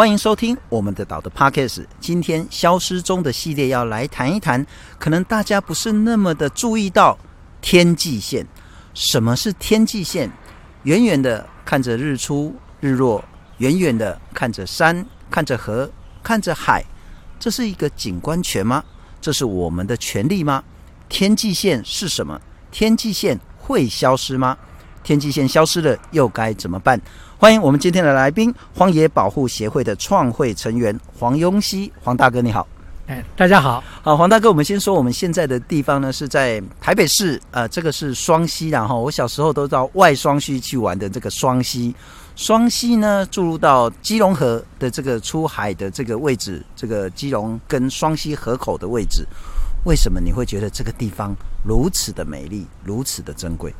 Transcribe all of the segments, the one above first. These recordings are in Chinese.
欢迎收听我们的岛的 Podcast。今天消失中的系列要来谈一谈，可能大家不是那么的注意到天际线。什么是天际线？远远的看着日出日落，远远的看着山，看着河，看着海，这是一个景观权吗？这是我们的权利吗？天际线是什么？天际线会消失吗？天际线消失了又该怎么办？欢迎我们今天的来宾，荒野保护协会的创会成员黄庸熙，黄大哥你好。哎，大家好，好，黄大哥，我们先说我们现在的地方呢，是在台北市，呃，这个是双溪，然后我小时候都到外双溪去玩的这个双溪，双溪呢注入到基隆河的这个出海的这个位置，这个基隆跟双溪河口的位置，为什么你会觉得这个地方如此的美丽，如此的珍贵？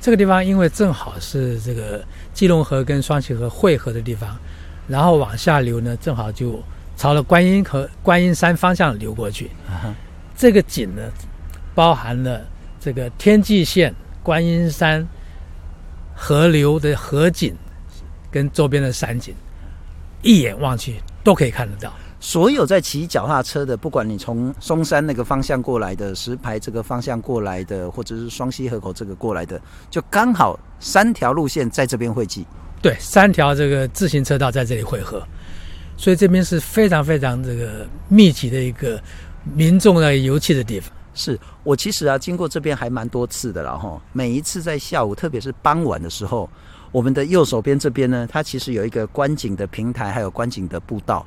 这个地方因为正好是这个基隆河跟双溪河汇合的地方，然后往下流呢，正好就朝了观音河、观音山方向流过去。Uh huh. 这个景呢，包含了这个天际线、观音山、河流的河景跟周边的山景，一眼望去都可以看得到。所有在骑脚踏车的，不管你从松山那个方向过来的，石牌这个方向过来的，或者是双溪河口这个过来的，就刚好三条路线在这边汇集。对，三条这个自行车道在这里汇合，所以这边是非常非常这个密集的一个民众的游憩的地方。是我其实啊，经过这边还蛮多次的了哈。每一次在下午，特别是傍晚的时候，我们的右手边这边呢，它其实有一个观景的平台，还有观景的步道。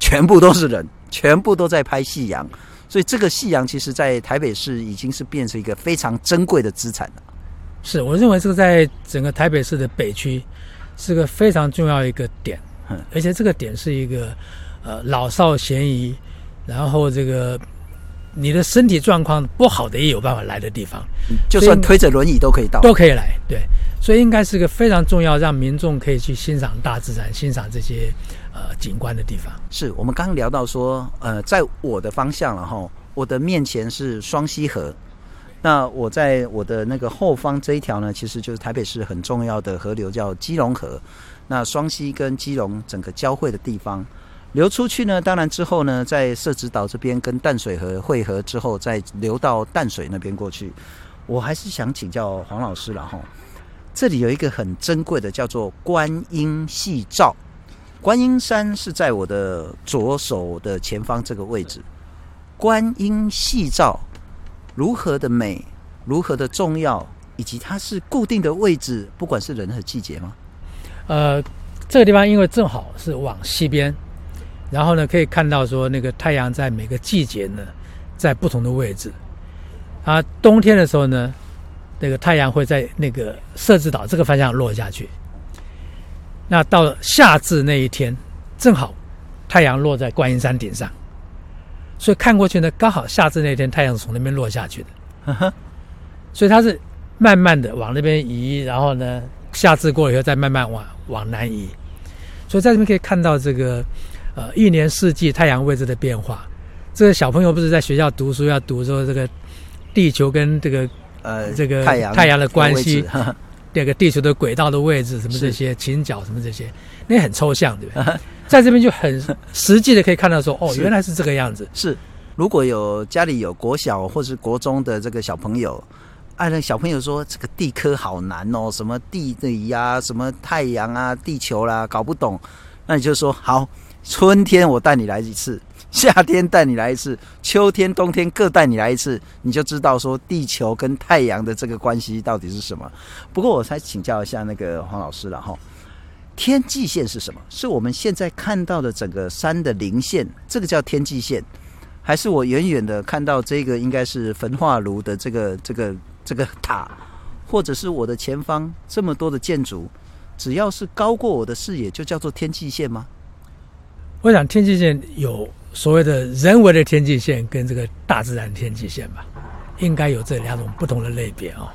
全部都是人，全部都在拍夕阳，所以这个夕阳其实，在台北市已经是变成一个非常珍贵的资产了。是，我认为这个在整个台北市的北区是个非常重要一个点，嗯，而且这个点是一个呃老少咸宜，然后这个你的身体状况不好的也有办法来的地方，就算推着轮椅都可以到，都可以来，对，所以应该是个非常重要，让民众可以去欣赏大自然，欣赏这些。呃，景观的地方是我们刚刚聊到说，呃，在我的方向了哈，我的面前是双溪河，那我在我的那个后方这一条呢，其实就是台北市很重要的河流，叫基隆河。那双溪跟基隆整个交汇的地方流出去呢，当然之后呢，在社子岛这边跟淡水河汇合之后，再流到淡水那边过去。我还是想请教黄老师了哈，这里有一个很珍贵的，叫做观音戏照。观音山是在我的左手的前方这个位置。观音夕照如何的美，如何的重要，以及它是固定的位置，不管是人和季节吗？呃，这个地方因为正好是往西边，然后呢可以看到说那个太阳在每个季节呢在不同的位置。啊，冬天的时候呢，那个太阳会在那个设置岛这个方向落下去。那到了夏至那一天，正好太阳落在观音山顶上，所以看过去呢，刚好夏至那天太阳是从那边落下去的，所以它是慢慢的往那边移，然后呢，夏至过了以后再慢慢往往南移，所以在这边可以看到这个呃一年四季太阳位置的变化。这个小朋友不是在学校读书要读说这个地球跟这个呃这个太阳太阳的关系。这个地球的轨道的位置，什么这些倾角，什么这些，那很抽象，对不对？在这边就很实际的可以看到说，哦，原来是这个样子。是，如果有家里有国小或是国中的这个小朋友，哎，那小朋友说这个地科好难哦，什么地理呀，什么太阳啊，地球啦，搞不懂，那你就说好，春天我带你来一次。夏天带你来一次，秋天、冬天各带你来一次，你就知道说地球跟太阳的这个关系到底是什么。不过我才请教一下那个黄老师了哈，天际线是什么？是我们现在看到的整个山的零线，这个叫天际线，还是我远远的看到这个应该是焚化炉的这个这个这个塔，或者是我的前方这么多的建筑，只要是高过我的视野，就叫做天际线吗？我想天际线有。所谓的人为的天际线跟这个大自然天际线吧，应该有这两种不同的类别哦。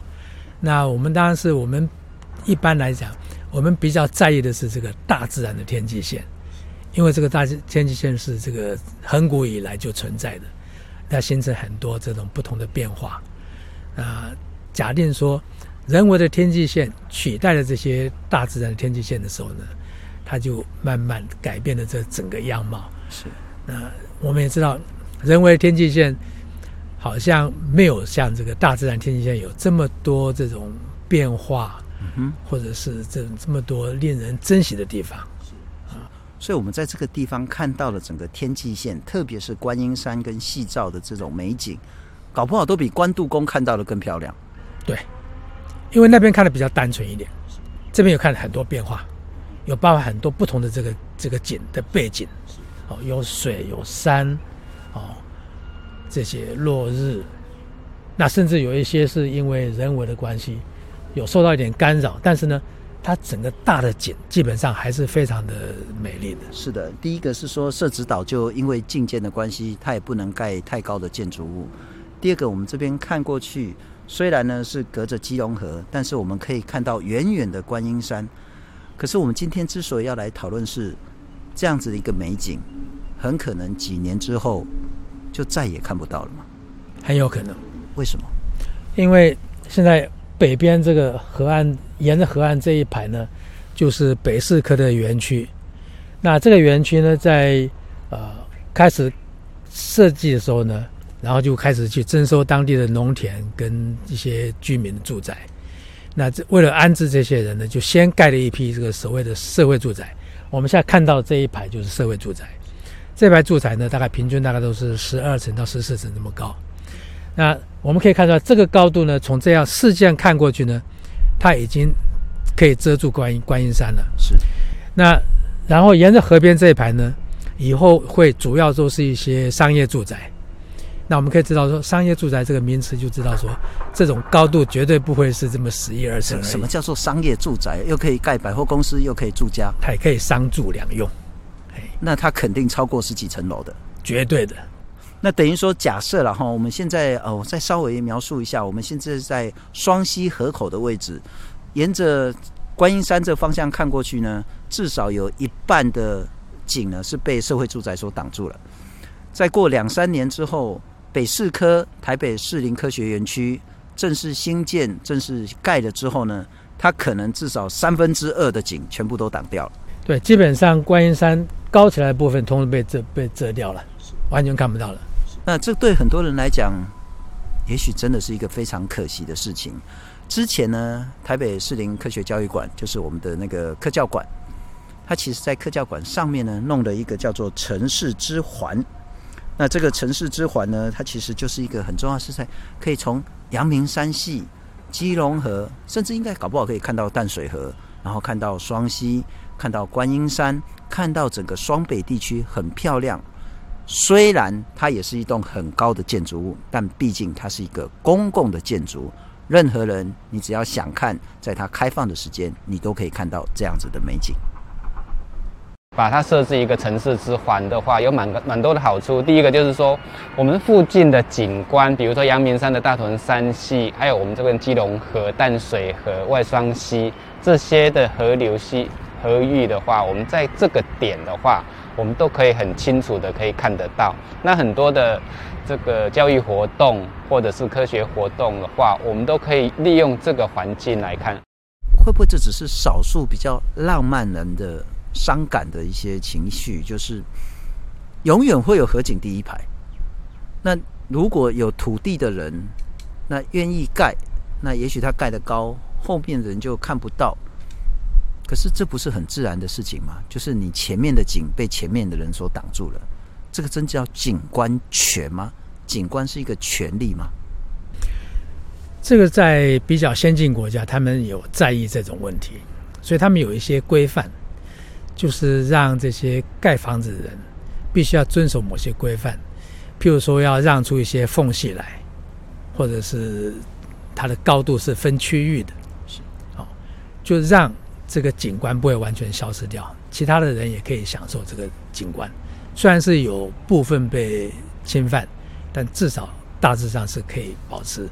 那我们当然是我们一般来讲，我们比较在意的是这个大自然的天际线，因为这个大天际线是这个很古以来就存在的，它形成很多这种不同的变化。啊，假定说人为的天际线取代了这些大自然的天际线的时候呢，它就慢慢改变了这整个样貌。是，那我们也知道，人为天际线好像没有像这个大自然天际线有这么多这种变化，嗯哼，或者是这这么多令人珍惜的地方。所以，我们在这个地方看到了整个天际线，特别是观音山跟细照的这种美景，搞不好都比关渡宫看到的更漂亮。对，因为那边看的比较单纯一点，这边有看很多变化，有包含很多不同的这个这个景的背景，哦，有水有山，哦，这些落日，那甚至有一些是因为人为的关系，有受到一点干扰，但是呢。它整个大的景基本上还是非常的美丽的。是的，第一个是说社子岛就因为境界的关系，它也不能盖太高的建筑物。第二个，我们这边看过去，虽然呢是隔着基隆河，但是我们可以看到远远的观音山。可是我们今天之所以要来讨论是这样子的一个美景，很可能几年之后就再也看不到了嘛？很有可能。为什么？因为现在。北边这个河岸，沿着河岸这一排呢，就是北四科的园区。那这个园区呢，在呃开始设计的时候呢，然后就开始去征收当地的农田跟一些居民的住宅。那这为了安置这些人呢，就先盖了一批这个所谓的社会住宅。我们现在看到这一排就是社会住宅。这排住宅呢，大概平均大概都是十二层到十四层这么高。那我们可以看到，这个高度呢，从这样视线看过去呢，它已经可以遮住观音观音山了。是。那然后沿着河边这一排呢，以后会主要都是一些商业住宅。那我们可以知道说，商业住宅这个名词就知道说，这种高度绝对不会是这么十一二层。什么叫做商业住宅？又可以盖百货公司，又可以住家，它也可以商住两用。那它肯定超过十几层楼的，绝对的。那等于说，假设了哈，我们现在哦，我再稍微描述一下，我们现在在双溪河口的位置，沿着观音山这方向看过去呢，至少有一半的景呢是被社会住宅所挡住了。再过两三年之后，北市科台北市林科学园区正式兴建、正式盖了之后呢，它可能至少三分之二的景全部都挡掉了。对，基本上观音山高起来的部分，通通被遮被遮掉了，完全看不到了。那这对很多人来讲，也许真的是一个非常可惜的事情。之前呢，台北市林科学教育馆就是我们的那个科教馆，它其实在科教馆上面呢，弄了一个叫做城市之环。那这个城市之环呢，它其实就是一个很重要的是在可以从阳明山系、基隆河，甚至应该搞不好可以看到淡水河，然后看到双溪，看到观音山，看到整个双北地区很漂亮。虽然它也是一栋很高的建筑物，但毕竟它是一个公共的建筑。任何人，你只要想看，在它开放的时间，你都可以看到这样子的美景。把它设置一个城市之环的话，有蛮蛮多的好处。第一个就是说，我们附近的景观，比如说阳明山的大屯山系，还有我们这边基隆河、淡水河、外双溪这些的河流系河域的话，我们在这个点的话。我们都可以很清楚的可以看得到，那很多的这个教育活动或者是科学活动的话，我们都可以利用这个环境来看。会不会这只是少数比较浪漫人的伤感的一些情绪？就是永远会有河景第一排。那如果有土地的人，那愿意盖，那也许他盖得高，后面的人就看不到。可是这不是很自然的事情吗？就是你前面的景被前面的人所挡住了，这个真叫景观权吗？景观是一个权利吗？这个在比较先进国家，他们有在意这种问题，所以他们有一些规范，就是让这些盖房子的人必须要遵守某些规范，譬如说要让出一些缝隙来，或者是它的高度是分区域的，是，好，就让。这个景观不会完全消失掉，其他的人也可以享受这个景观。虽然是有部分被侵犯，但至少大致上是可以保持，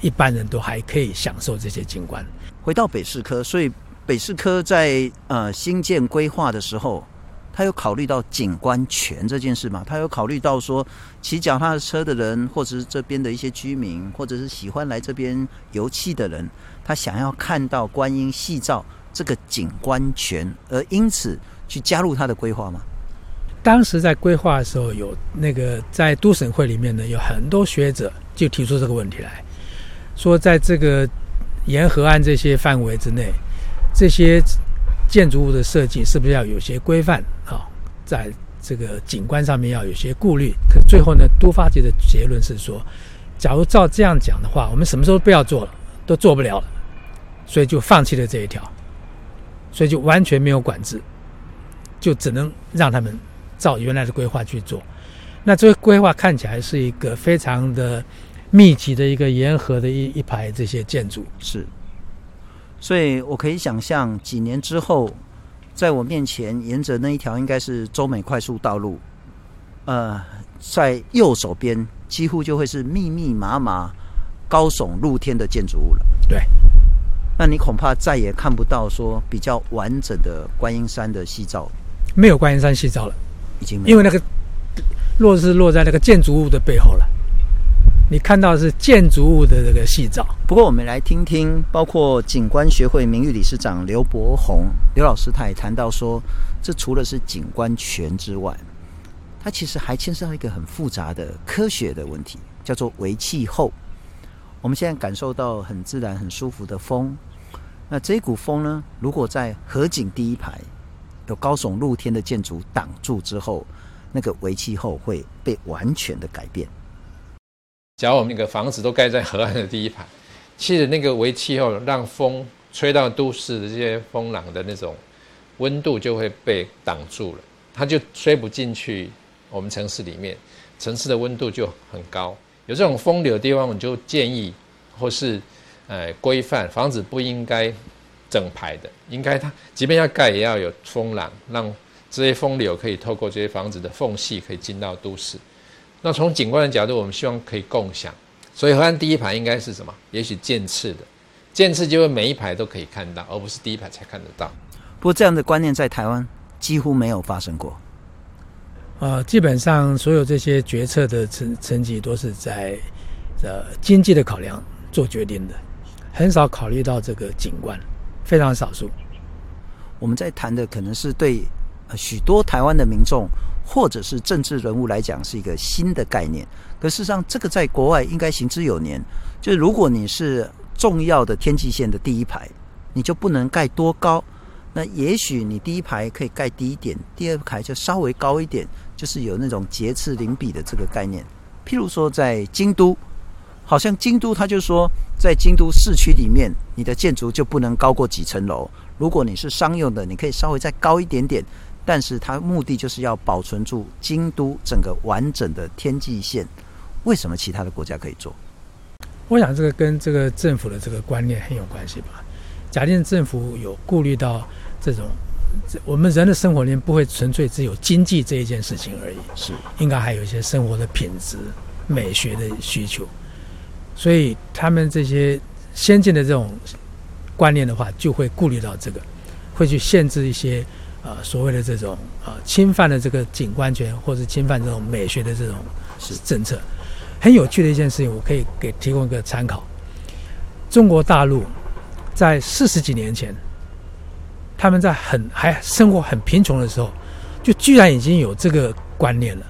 一般人都还可以享受这些景观。回到北市科，所以北市科在呃新建规划的时候，他有考虑到景观权这件事吗？他有考虑到说骑脚踏车的人，或者是这边的一些居民，或者是喜欢来这边游憩的人，他想要看到观音夕照。这个景观权，而因此去加入他的规划吗？当时在规划的时候，有那个在都审会里面呢，有很多学者就提出这个问题来说，在这个沿河岸这些范围之内，这些建筑物的设计是不是要有些规范啊？在这个景观上面要有些顾虑。可最后呢，都发局的结论是说，假如照这样讲的话，我们什么时候不要做了，都做不了了，所以就放弃了这一条，所以就完全没有管制，就只能让他们照原来的规划去做。那这个规划看起来是一个非常的密集的一个沿河的一一排这些建筑，是。所以我可以想象，几年之后，在我面前沿着那一条应该是中美快速道路，呃，在右手边几乎就会是密密麻麻、高耸露天的建筑物了。对，那你恐怕再也看不到说比较完整的观音山的夕照，没有观音山夕照了，已经没有，因为那个落是落在那个建筑物的背后了。你看到的是建筑物的这个细照。不过，我们来听听，包括景观学会名誉理事长刘伯宏刘老师，他也谈到说，这除了是景观权之外，它其实还牵涉到一个很复杂的科学的问题，叫做微气候。我们现在感受到很自然、很舒服的风，那这一股风呢，如果在河景第一排有高耸露天的建筑挡住之后，那个微气候会被完全的改变。假如我们那个房子都盖在河岸的第一排，其实那个为气候让风吹到都市的这些风廊的那种温度就会被挡住了，它就吹不进去我们城市里面，城市的温度就很高。有这种风流的地方，我们就建议或是呃规范房子不应该整排的，应该它即便要盖也要有风廊，让这些风流可以透过这些房子的缝隙可以进到都市。那从景观的角度，我们希望可以共享，所以河岸第一排应该是什么？也许渐次的，渐次就会每一排都可以看到，而不是第一排才看得到。不过这样的观念在台湾几乎没有发生过。呃，基本上所有这些决策的成成绩都是在呃经济的考量做决定的，很少考虑到这个景观，非常少数。我们在谈的可能是对许多台湾的民众。或者是政治人物来讲是一个新的概念，可事实上这个在国外应该行之有年。就是如果你是重要的天际线的第一排，你就不能盖多高。那也许你第一排可以盖低一点，第二排就稍微高一点，就是有那种节次邻比的这个概念。譬如说在京都，好像京都他就说，在京都市区里面，你的建筑就不能高过几层楼。如果你是商用的，你可以稍微再高一点点。但是它目的就是要保存住京都整个完整的天际线。为什么其他的国家可以做？我想这个跟这个政府的这个观念很有关系吧。假定政府有顾虑到这种，我们人的生活里面不会纯粹只有经济这一件事情而已，是应该还有一些生活的品质、美学的需求。所以他们这些先进的这种观念的话，就会顾虑到这个，会去限制一些。呃，所谓的这种呃侵犯了这个景观权，或者侵犯这种美学的这种是政策，很有趣的一件事情，我可以给提供一个参考。中国大陆在四十几年前，他们在很还生活很贫穷的时候，就居然已经有这个观念了。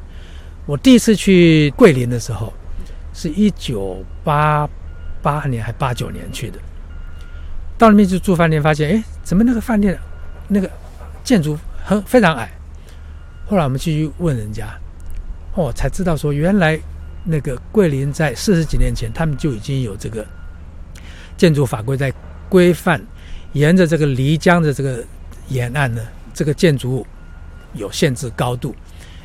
我第一次去桂林的时候，是一九八八年还八九年去的，到那边去住饭店，发现哎，怎么那个饭店那个。建筑很非常矮，后来我们继续问人家，哦，才知道说原来那个桂林在四十几年前，他们就已经有这个建筑法规在规范，沿着这个漓江的这个沿岸呢，这个建筑物有限制高度，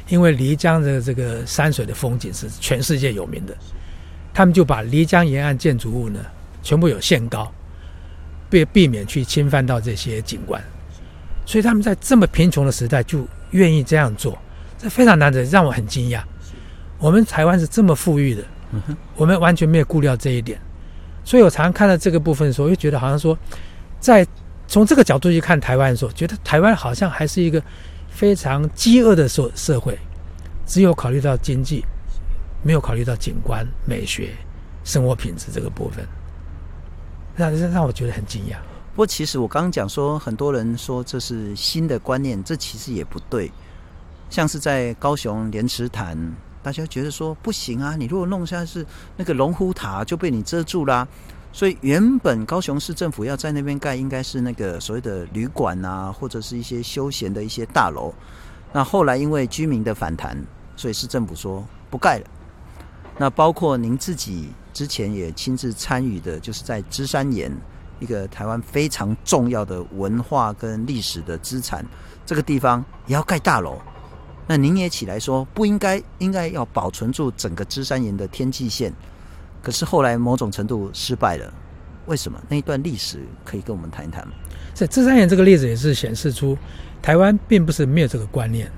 因为漓江的这个山水的风景是全世界有名的，他们就把漓江沿岸建筑物呢全部有限高，避避免去侵犯到这些景观。所以他们在这么贫穷的时代就愿意这样做，这非常难得，让我很惊讶。我们台湾是这么富裕的，我们完全没有顾虑到这一点。所以我常常看到这个部分的时候，我就觉得好像说，在从这个角度去看台湾的时候，觉得台湾好像还是一个非常饥饿的社社会，只有考虑到经济，没有考虑到景观、美学、生活品质这个部分，让让让我觉得很惊讶。不过其实我刚刚讲说，很多人说这是新的观念，这其实也不对。像是在高雄莲池潭，大家觉得说不行啊，你如果弄下是那个龙虎塔就被你遮住啦。所以原本高雄市政府要在那边盖，应该是那个所谓的旅馆啊，或者是一些休闲的一些大楼。那后来因为居民的反弹，所以市政府说不盖了。那包括您自己之前也亲自参与的，就是在芝山岩一个台湾非常重要的文化跟历史的资产，这个地方也要盖大楼。那您也起来说不应该，应该要保存住整个芝山岩的天际线。可是后来某种程度失败了，为什么？那一段历史可以跟我们谈一谈吗？在芝山岩这个例子也是显示出，台湾并不是没有这个观念，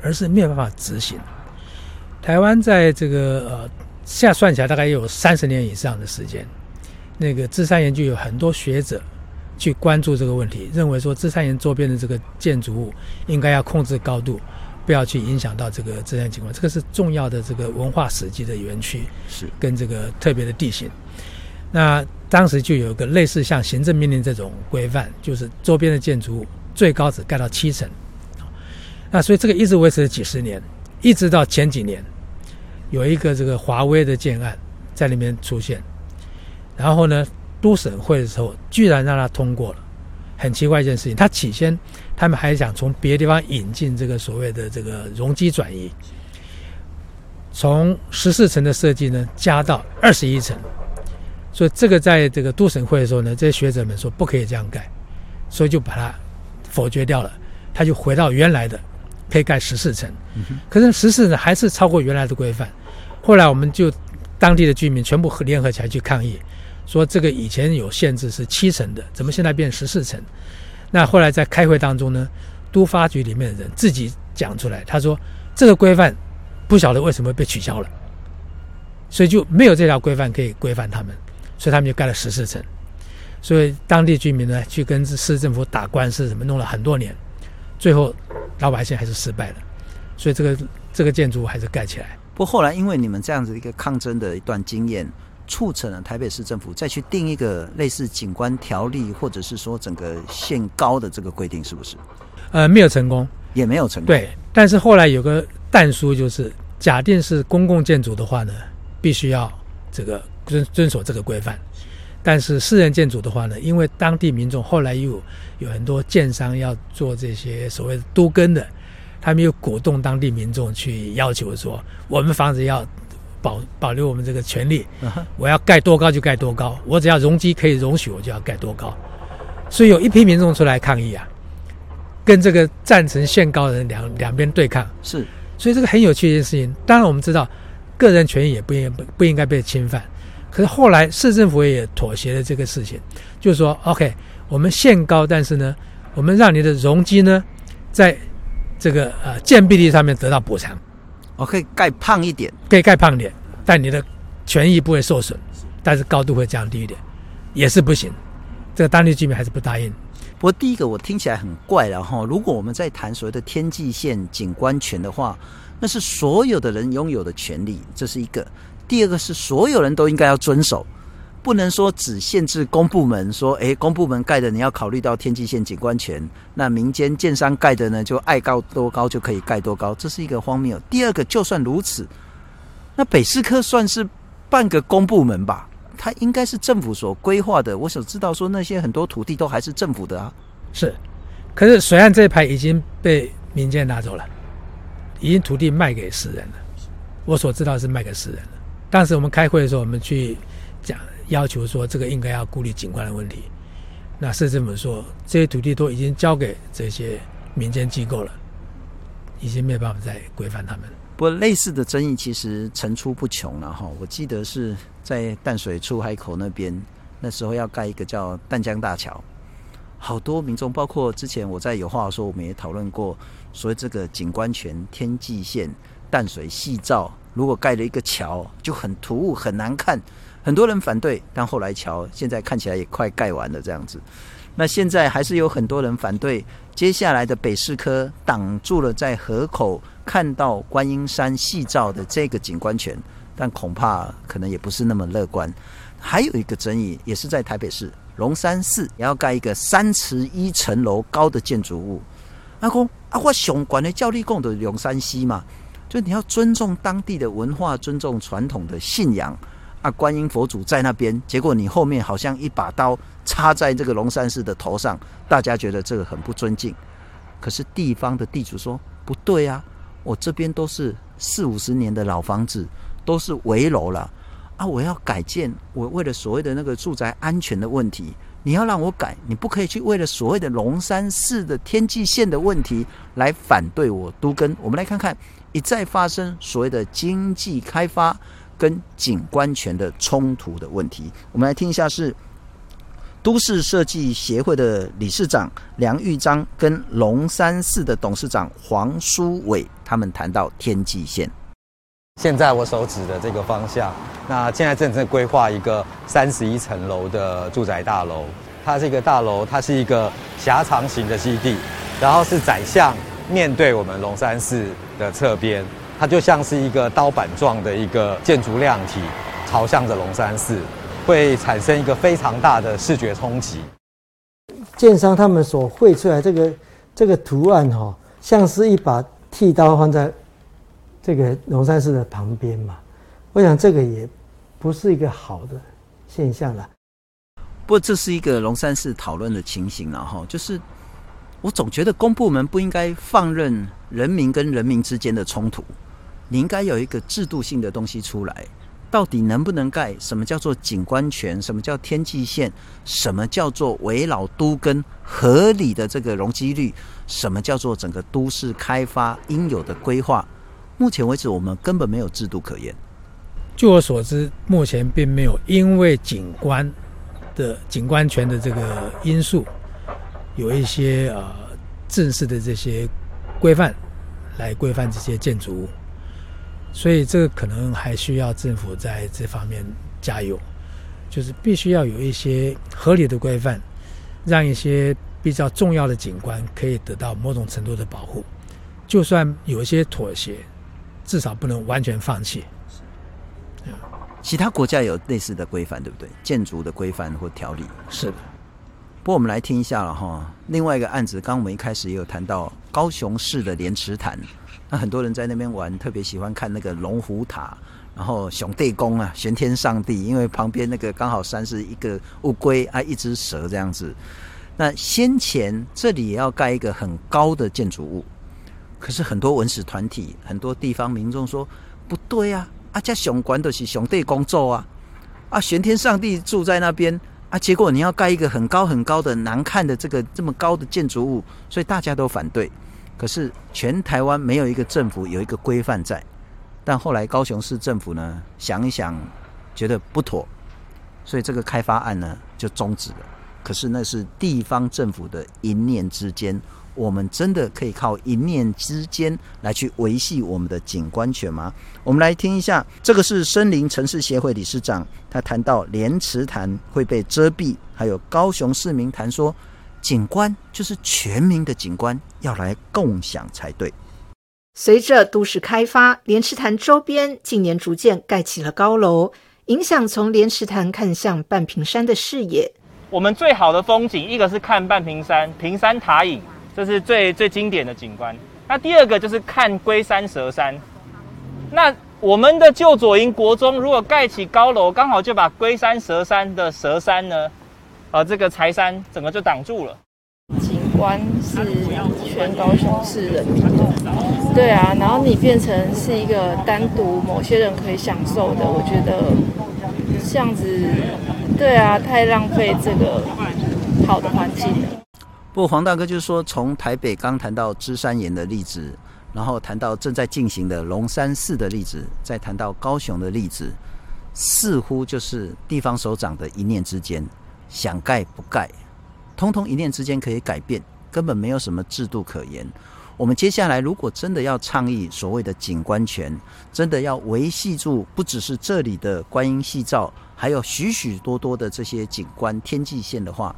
而是没有办法执行。台湾在这个呃，现在算起来大概有三十年以上的时间，那个芝山岩就有很多学者去关注这个问题，认为说芝山岩周边的这个建筑物应该要控制高度。不要去影响到这个自然景观，这个是重要的这个文化史迹的园区，是跟这个特别的地形。那当时就有一个类似像行政命令这种规范，就是周边的建筑物最高只盖到七层。那所以这个一直维持了几十年，一直到前几年有一个这个华威的建案在里面出现，然后呢，都审会的时候居然让他通过了。很奇怪一件事情，他起先他们还想从别的地方引进这个所谓的这个容积转移，从十四层的设计呢加到二十一层，所以这个在这个都审会的时候呢，这些学者们说不可以这样盖，所以就把它否决掉了，他就回到原来的可以盖十四层，可是十四层还是超过原来的规范，后来我们就当地的居民全部联合起来去抗议。说这个以前有限制是七层的，怎么现在变十四层？那后来在开会当中呢，都发局里面的人自己讲出来，他说这个规范不晓得为什么被取消了，所以就没有这条规范可以规范他们，所以他们就盖了十四层。所以当地居民呢去跟市政府打官司，什么弄了很多年，最后老百姓还是失败了，所以这个这个建筑物还是盖起来。不过后来因为你们这样子一个抗争的一段经验。促成了台北市政府再去定一个类似景观条例，或者是说整个限高的这个规定，是不是？呃，没有成功，也没有成功。对，但是后来有个但书，就是假定是公共建筑的话呢，必须要这个遵遵守这个规范；但是私人建筑的话呢，因为当地民众后来又有很多建商要做这些所谓的都更的，他们又鼓动当地民众去要求说，我们房子要。保保留我们这个权利，我要盖多高就盖多高，我只要容积可以容许，我就要盖多高。所以有一批民众出来抗议啊，跟这个赞成限高的人两两边对抗。是，所以这个很有趣的一件事情。当然我们知道，个人权益也不应不不应该被侵犯。可是后来市政府也妥协了这个事情，就是说，OK，我们限高，但是呢，我们让你的容积呢，在这个呃建蔽率上面得到补偿。我可以盖胖一点，可以盖胖点，但你的权益不会受损，但是高度会降低一点，也是不行。这个当地居民还是不答应。不过第一个我听起来很怪了哈，如果我们在谈所谓的天际线景观权的话，那是所有的人拥有的权利，这是一个。第二个是所有人都应该要遵守。不能说只限制公部门，说诶，公部门盖的你要考虑到天际线景观权，那民间建商盖的呢，就爱高多高就可以盖多高，这是一个荒谬。第二个，就算如此，那北市科算是半个公部门吧？它应该是政府所规划的。我所知道说那些很多土地都还是政府的啊。是，可是水岸这一排已经被民间拿走了，已经土地卖给私人了。我所知道是卖给私人了。当时我们开会的时候，我们去。要求说这个应该要顾虑景观的问题，那市政府说这些土地都已经交给这些民间机构了，已经没有办法再规范他们。不过类似的争议其实层出不穷了哈。我记得是在淡水出海口那边，那时候要盖一个叫淡江大桥，好多民众，包括之前我在有话说，我们也讨论过，所谓这个景观权、天际线、淡水细照，如果盖了一个桥，就很突兀，很难看。很多人反对，但后来桥现在看起来也快盖完了，这样子。那现在还是有很多人反对，接下来的北市科挡住了在河口看到观音山夕照的这个景观权，但恐怕可能也不是那么乐观。还有一个争议，也是在台北市，龙山寺也要盖一个三十一层楼高的建筑物。阿公，阿，我上管的教立供的龙山西嘛，就你要尊重当地的文化，尊重传统的信仰。啊，观音佛祖在那边，结果你后面好像一把刀插在这个龙山寺的头上，大家觉得这个很不尊敬。可是地方的地主说不对啊，我这边都是四五十年的老房子，都是危楼了啊，我要改建，我为了所谓的那个住宅安全的问题。你要让我改，你不可以去为了所谓的龙山寺的天际线的问题来反对我都跟。我们来看看一再发生所谓的经济开发跟景观权的冲突的问题。我们来听一下，是都市设计协会的理事长梁玉章跟龙山寺的董事长黄书伟他们谈到天际线。现在我手指的这个方向，那现在正在规划一个三十一层楼的住宅大楼。它这个大楼，它是一个狭长型的基地，然后是宰相面对我们龙山寺的侧边，它就像是一个刀板状的一个建筑量体，朝向着龙山寺，会产生一个非常大的视觉冲击。建商他们所绘出来这个这个图案哈，像是一把剃刀放在。这个龙山寺的旁边嘛，我想这个也不是一个好的现象了。不过这是一个龙山寺讨论的情形了哈，就是我总觉得公部门不应该放任人民跟人民之间的冲突，你应该有一个制度性的东西出来，到底能不能盖？什么叫做景观权？什么叫天际线？什么叫做围绕都跟合理的这个容积率？什么叫做整个都市开发应有的规划？目前为止，我们根本没有制度可言。据我所知，目前并没有因为景观的景观权的这个因素，有一些呃正式的这些规范来规范这些建筑物，所以这个可能还需要政府在这方面加油，就是必须要有一些合理的规范，让一些比较重要的景观可以得到某种程度的保护，就算有一些妥协。至少不能完全放弃。其他国家有类似的规范，对不对？建筑的规范或条例。是的。不过我们来听一下了哈。另外一个案子，刚刚我们一开始也有谈到高雄市的莲池潭，那很多人在那边玩，特别喜欢看那个龙虎塔，然后熊帝宫啊，玄天上帝，因为旁边那个刚好山是一个乌龟啊，一只蛇这样子。那先前这里也要盖一个很高的建筑物。可是很多文史团体、很多地方民众说不对啊！啊，这熊管的是熊帝工作啊！啊，玄天上帝住在那边啊，结果你要盖一个很高很高的难看的这个这么高的建筑物，所以大家都反对。可是全台湾没有一个政府有一个规范在，但后来高雄市政府呢想一想，觉得不妥，所以这个开发案呢就终止了。可是那是地方政府的一念之间。我们真的可以靠一念之间来去维系我们的景观权吗？我们来听一下，这个是森林城市协会理事长，他谈到莲池潭会被遮蔽，还有高雄市民谈说，景观就是全民的景观，要来共享才对。随着都市开发，莲池潭周边近年逐渐盖起了高楼，影响从莲池潭看向半屏山的视野。我们最好的风景，一个是看半屏山，屏山塔影。这是最最经典的景观。那第二个就是看龟山蛇山。那我们的旧左营国中如果盖起高楼，刚好就把龟山蛇山的蛇山呢，呃，这个柴山整个就挡住了。景观是全高雄市人民的，对啊。然后你变成是一个单独某些人可以享受的，我觉得这样子，对啊，太浪费这个好的环境了。不过黄大哥就是说，从台北刚谈到芝山岩的例子，然后谈到正在进行的龙山寺的例子，再谈到高雄的例子，似乎就是地方首长的一念之间，想盖不盖，通通一念之间可以改变，根本没有什么制度可言。我们接下来如果真的要倡议所谓的景观权，真的要维系住，不只是这里的观音夕照，还有许许多多的这些景观天际线的话。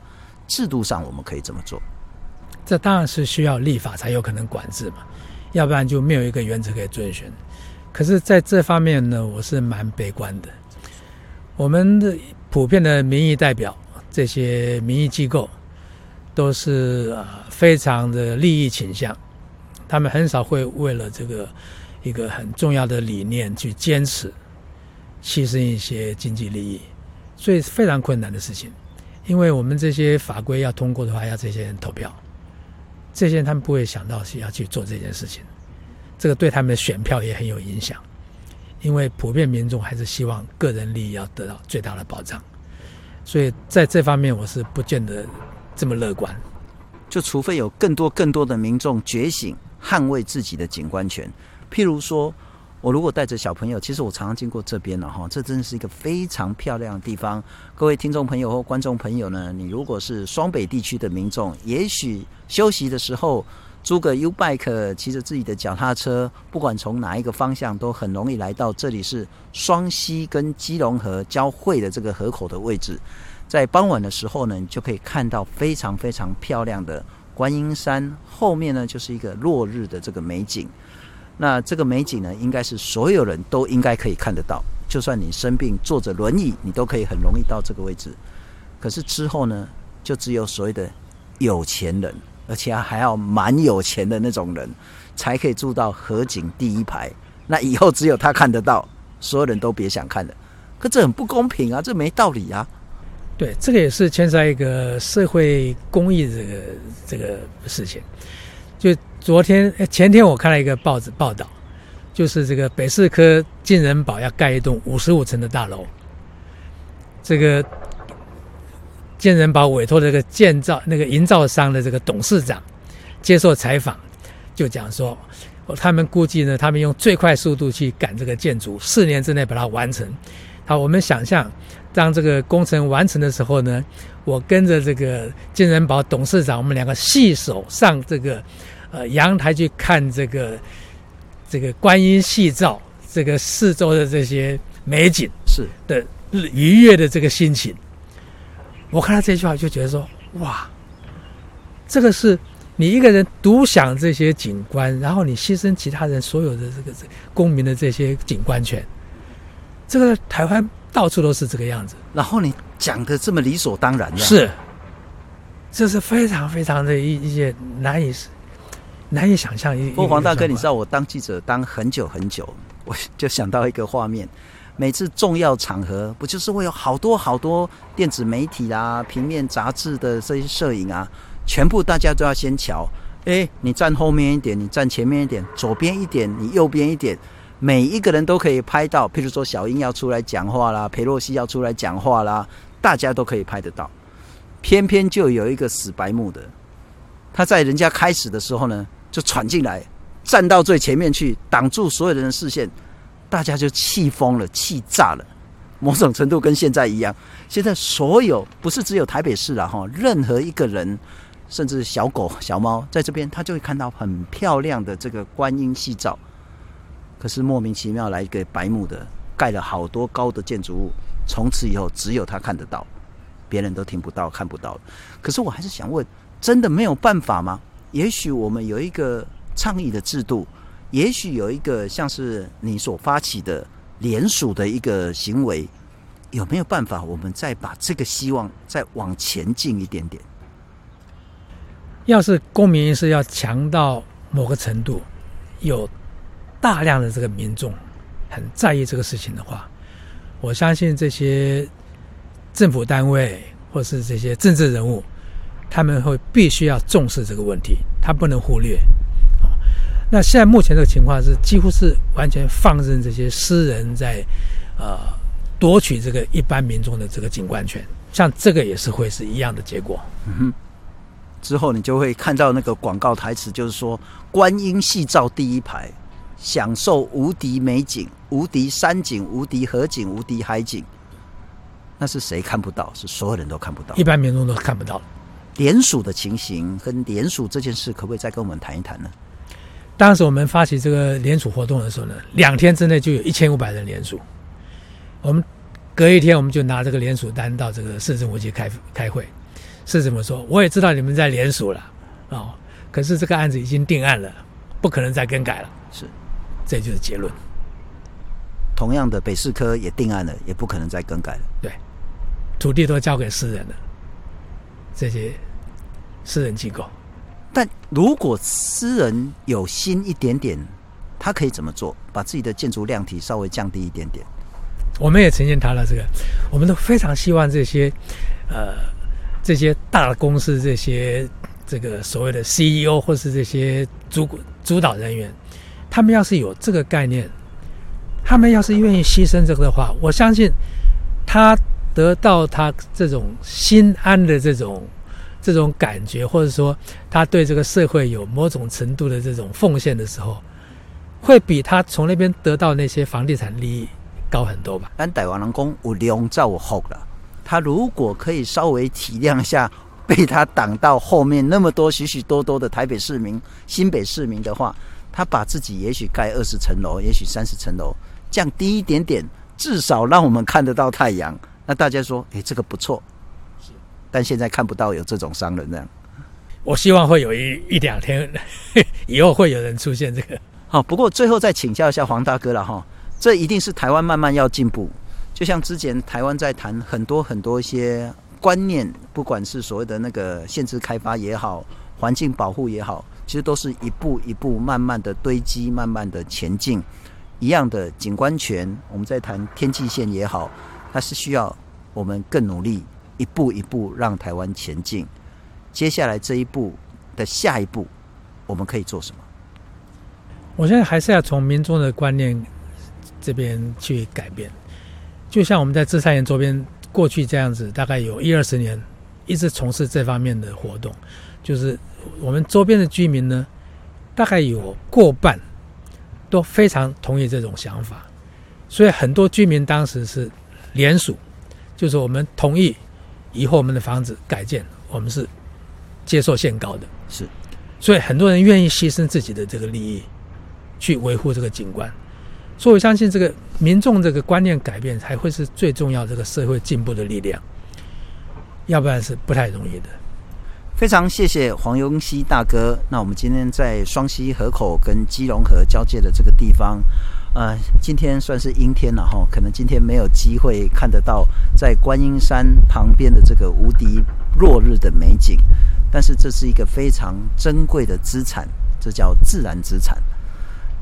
制度上我们可以怎么做？这当然是需要立法才有可能管制嘛，要不然就没有一个原则可以遵循。可是，在这方面呢，我是蛮悲观的。我们的普遍的民意代表这些民意机构都是啊非常的利益倾向，他们很少会为了这个一个很重要的理念去坚持，牺牲一些经济利益，所以是非常困难的事情。因为我们这些法规要通过的话，要这些人投票，这些人他们不会想到是要去做这件事情，这个对他们的选票也很有影响。因为普遍民众还是希望个人利益要得到最大的保障，所以在这方面我是不见得这么乐观。就除非有更多更多的民众觉醒，捍卫自己的景观权。譬如说，我如果带着小朋友，其实我常常经过这边了哈，这真的是一个非常漂亮的地方。各位听众朋友或观众朋友呢，你如果是双北地区的民众，也许休息的时候。租个 U bike，骑着自己的脚踏车，不管从哪一个方向，都很容易来到这里。是双溪跟基隆河交汇的这个河口的位置。在傍晚的时候呢，你就可以看到非常非常漂亮的观音山，后面呢就是一个落日的这个美景。那这个美景呢，应该是所有人都应该可以看得到。就算你生病坐着轮椅，你都可以很容易到这个位置。可是之后呢，就只有所谓的有钱人。而且还要蛮有钱的那种人，才可以住到河景第一排。那以后只有他看得到，所有人都别想看了。可这很不公平啊，这没道理啊。对，这个也是牵涉一个社会公益这个这个事情。就昨天前天我看了一个报纸报道，就是这个北市科金人堡要盖一栋五十五层的大楼，这个。建人宝委托这个建造那个营造商的这个董事长接受采访，就讲说，他们估计呢，他们用最快速度去赶这个建筑，四年之内把它完成。好，我们想象，当这个工程完成的时候呢，我跟着这个建人宝董事长，我们两个细手上这个呃阳台去看这个这个观音细照，这个四周的这些美景是的愉悦的这个心情。我看到这句话就觉得说，哇，这个是你一个人独享这些景观，然后你牺牲其他人所有的这个公民的这些景观权，这个台湾到处都是这个样子。然后你讲的这么理所当然，是，这是非常非常的一一些难以难以想象。不过黄大哥，你知道我当记者当很久很久，我就想到一个画面。每次重要场合，不就是会有好多好多电子媒体啊、平面杂志的这些摄影啊，全部大家都要先瞧。诶，你站后面一点，你站前面一点，左边一点，你右边一点，每一个人都可以拍到。譬如说小英要出来讲话啦，裴洛西要出来讲话啦，大家都可以拍得到。偏偏就有一个死白目的，他在人家开始的时候呢，就闯进来，站到最前面去，挡住所有人的视线。大家就气疯了，气炸了，某种程度跟现在一样。现在所有不是只有台北市了哈，任何一个人，甚至小狗、小猫在这边，他就会看到很漂亮的这个观音夕照。可是莫名其妙来一个白目的，盖了好多高的建筑物，从此以后只有他看得到，别人都听不到、看不到。可是我还是想问，真的没有办法吗？也许我们有一个倡议的制度。也许有一个像是你所发起的联署的一个行为，有没有办法？我们再把这个希望再往前进一点点。要是公民意识要强到某个程度，有大量的这个民众很在意这个事情的话，我相信这些政府单位或是这些政治人物，他们会必须要重视这个问题，他不能忽略。那现在目前这个情况是，几乎是完全放任这些私人在，呃，夺取这个一般民众的这个景观权，像这个也是会是一样的结果。嗯哼，之后你就会看到那个广告台词，就是说观音戏照第一排，享受无敌美景、无敌山景、无敌河景、无敌海景。那是谁看不到？是所有人都看不到，一般民众都看不到。联署的情形跟联署这件事，可不可以再跟我们谈一谈呢？当时我们发起这个联署活动的时候呢，两天之内就有一千五百人联署。我们隔一天，我们就拿这个联署单到这个市政府去开开会。市政府说：“我也知道你们在联署了，哦，可是这个案子已经定案了，不可能再更改了。”是，这就是结论。同样的，北市科也定案了，也不可能再更改了。对，土地都交给私人了。这些私人机构。但如果私人有心一点点，他可以怎么做？把自己的建筑量体稍微降低一点点。我们也呈现他了这个，我们都非常希望这些呃这些大公司这些这个所谓的 CEO 或是这些主主导人员，他们要是有这个概念，他们要是愿意牺牲这个的话，我相信他得到他这种心安的这种。这种感觉，或者说他对这个社会有某种程度的这种奉献的时候，会比他从那边得到那些房地产利益高很多吧？但台湾人讲有量才有福了，他如果可以稍微体谅一下被他挡到后面那么多许许多多的台北市民、新北市民的话，他把自己也许盖二十层楼，也许三十层楼，降低一点点，至少让我们看得到太阳。那大家说，诶，这个不错。但现在看不到有这种商人这样，我希望会有一一两天，以后会有人出现这个。好，不过最后再请教一下黄大哥了哈，这一定是台湾慢慢要进步。就像之前台湾在谈很多很多一些观念，不管是所谓的那个限制开发也好，环境保护也好，其实都是一步一步慢慢的堆积，慢慢的前进。一样的景观权，我们在谈天际线也好，它是需要我们更努力。一步一步让台湾前进，接下来这一步的下一步，我们可以做什么？我现在还是要从民众的观念这边去改变。就像我们在芝山岩周边过去这样子，大概有一二十年一直从事这方面的活动，就是我们周边的居民呢，大概有过半都非常同意这种想法，所以很多居民当时是联署，就是我们同意。以后我们的房子改建，我们是接受限高的，是，所以很多人愿意牺牲自己的这个利益，去维护这个景观，所以我相信这个民众这个观念改变，才会是最重要这个社会进步的力量，要不然是不太容易的。非常谢谢黄永熙大哥。那我们今天在双溪河口跟基隆河交界的这个地方。呃，今天算是阴天了哈，可能今天没有机会看得到在观音山旁边的这个无敌落日的美景，但是这是一个非常珍贵的资产，这叫自然资产。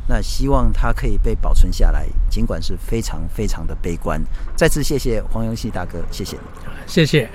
那希望它可以被保存下来，尽管是非常非常的悲观。再次谢谢黄永熙大哥，谢谢，谢谢。